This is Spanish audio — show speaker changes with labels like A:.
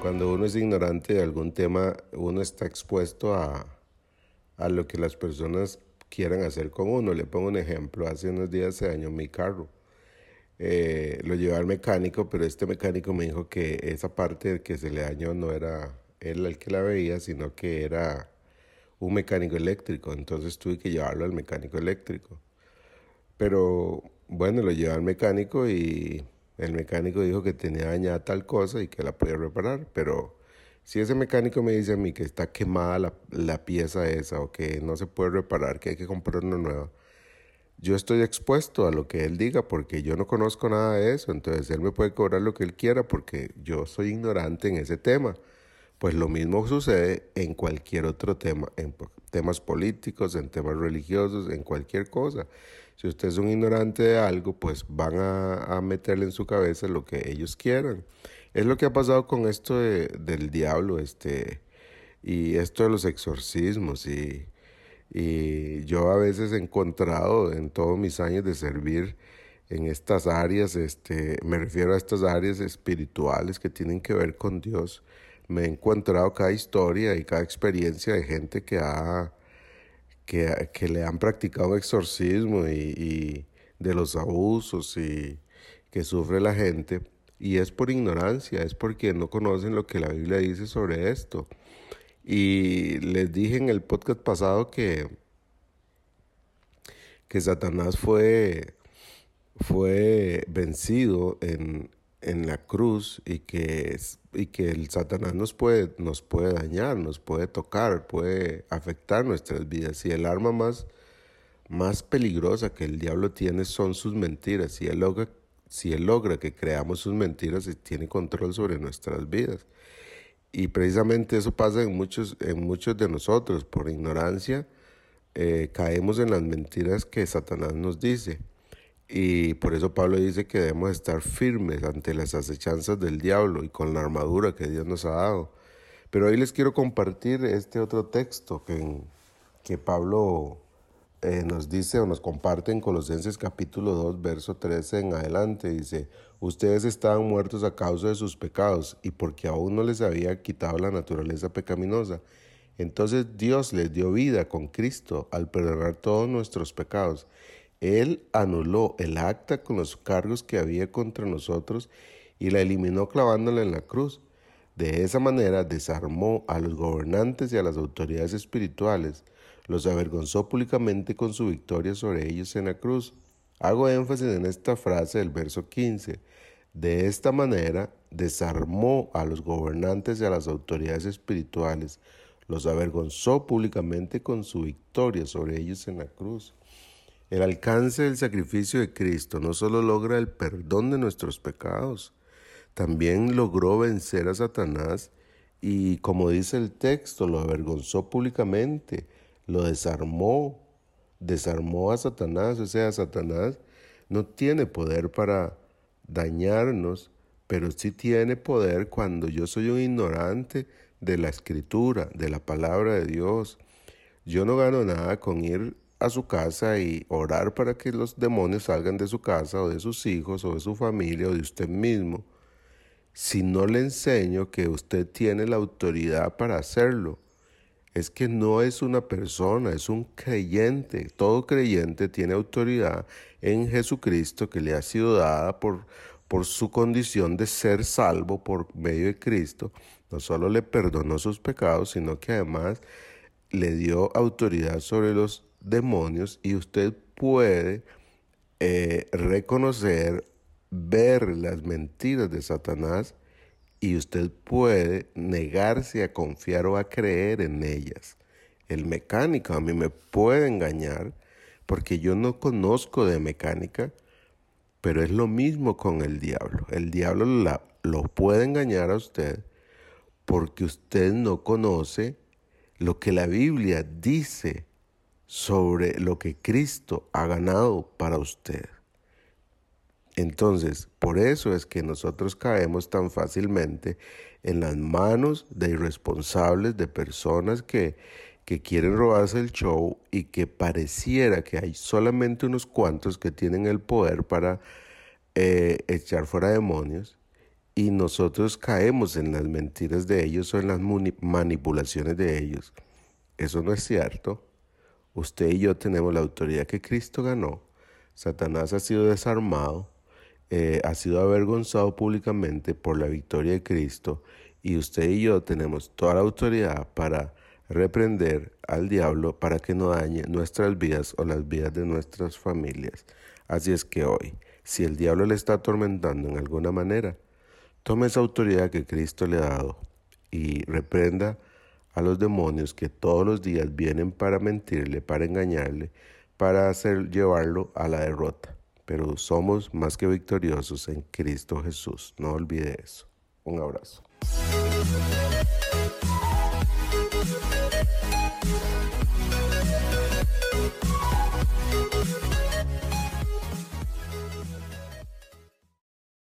A: Cuando uno es ignorante de algún tema, uno está expuesto a, a lo que las personas quieran hacer con uno. Le pongo un ejemplo. Hace unos días se dañó mi carro. Eh, lo llevé al mecánico, pero este mecánico me dijo que esa parte que se le dañó no era él el que la veía, sino que era un mecánico eléctrico. Entonces tuve que llevarlo al mecánico eléctrico. Pero bueno, lo llevé al mecánico y el mecánico dijo que tenía dañada tal cosa y que la podía reparar, pero si ese mecánico me dice a mí que está quemada la, la pieza esa o que no se puede reparar, que hay que comprar una nueva, yo estoy expuesto a lo que él diga porque yo no conozco nada de eso, entonces él me puede cobrar lo que él quiera porque yo soy ignorante en ese tema. Pues lo mismo sucede en cualquier otro tema, en temas políticos, en temas religiosos, en cualquier cosa. Si usted es un ignorante de algo, pues van a, meterle en su cabeza lo que ellos quieran. Es lo que ha pasado con esto del diablo, este, y esto de los exorcismos, y, y yo a veces he encontrado en todos mis años de servir en estas áreas, este, me refiero a estas áreas espirituales que tienen que ver con Dios, me he encontrado cada historia y cada experiencia de gente que ha que, que le han practicado exorcismo y, y, de los abusos y que sufre la gente y es por ignorancia, es porque no conocen lo que la Biblia dice sobre esto. Y les dije en el podcast pasado que que Satanás fue fue vencido en, en la cruz y que, y que el Satanás nos puede, nos puede dañar, nos puede tocar, puede afectar nuestras vidas. Y el arma más, más peligrosa que el diablo tiene son sus mentiras. Si él logra, si él logra que creamos sus mentiras, tiene control sobre nuestras vidas. Y precisamente eso pasa en muchos, en muchos de nosotros. Por ignorancia, eh, caemos en las mentiras que Satanás nos dice. Y por eso Pablo dice que debemos estar firmes ante las acechanzas del diablo y con la armadura que Dios nos ha dado. Pero hoy les quiero compartir este otro texto que, que Pablo eh, nos dice o nos comparte en Colosenses capítulo 2, verso 13 en adelante. Dice, ustedes estaban muertos a causa de sus pecados y porque aún no les había quitado la naturaleza pecaminosa. Entonces Dios les dio vida con Cristo al perdonar todos nuestros pecados él anuló el acta con los cargos que había contra nosotros y la eliminó clavándola en la cruz. De esa manera desarmó a los gobernantes y a las autoridades espirituales, los avergonzó públicamente con su victoria sobre ellos en la cruz. Hago énfasis en esta frase del verso 15. De esta manera desarmó a los gobernantes y a las autoridades espirituales, los avergonzó públicamente con su victoria sobre ellos en la cruz. El alcance del sacrificio de Cristo no solo logra el perdón de nuestros pecados, también logró vencer a Satanás y, como dice el texto, lo avergonzó públicamente, lo desarmó, desarmó a Satanás, o sea, Satanás no tiene poder para dañarnos, pero sí tiene poder cuando yo soy un ignorante de la escritura, de la palabra de Dios. Yo no gano nada con ir a su casa y orar para que los demonios salgan de su casa o de sus hijos o de su familia o de usted mismo, si no le enseño que usted tiene la autoridad para hacerlo. Es que no es una persona, es un creyente. Todo creyente tiene autoridad en Jesucristo que le ha sido dada por, por su condición de ser salvo por medio de Cristo. No solo le perdonó sus pecados, sino que además le dio autoridad sobre los demonios y usted puede eh, reconocer, ver las mentiras de Satanás y usted puede negarse a confiar o a creer en ellas. El mecánico a mí me puede engañar porque yo no conozco de mecánica, pero es lo mismo con el diablo. El diablo lo puede engañar a usted porque usted no conoce lo que la Biblia dice sobre lo que Cristo ha ganado para usted. Entonces, por eso es que nosotros caemos tan fácilmente en las manos de irresponsables, de personas que, que quieren robarse el show y que pareciera que hay solamente unos cuantos que tienen el poder para eh, echar fuera demonios y nosotros caemos en las mentiras de ellos o en las manipulaciones de ellos. Eso no es cierto. Usted y yo tenemos la autoridad que Cristo ganó. Satanás ha sido desarmado, eh, ha sido avergonzado públicamente por la victoria de Cristo y usted y yo tenemos toda la autoridad para reprender al diablo para que no dañe nuestras vidas o las vidas de nuestras familias. Así es que hoy, si el diablo le está atormentando en alguna manera, tome esa autoridad que Cristo le ha dado y reprenda a los demonios que todos los días vienen para mentirle, para engañarle, para hacer llevarlo a la derrota. Pero somos más que victoriosos en Cristo Jesús. No olvide eso. Un abrazo.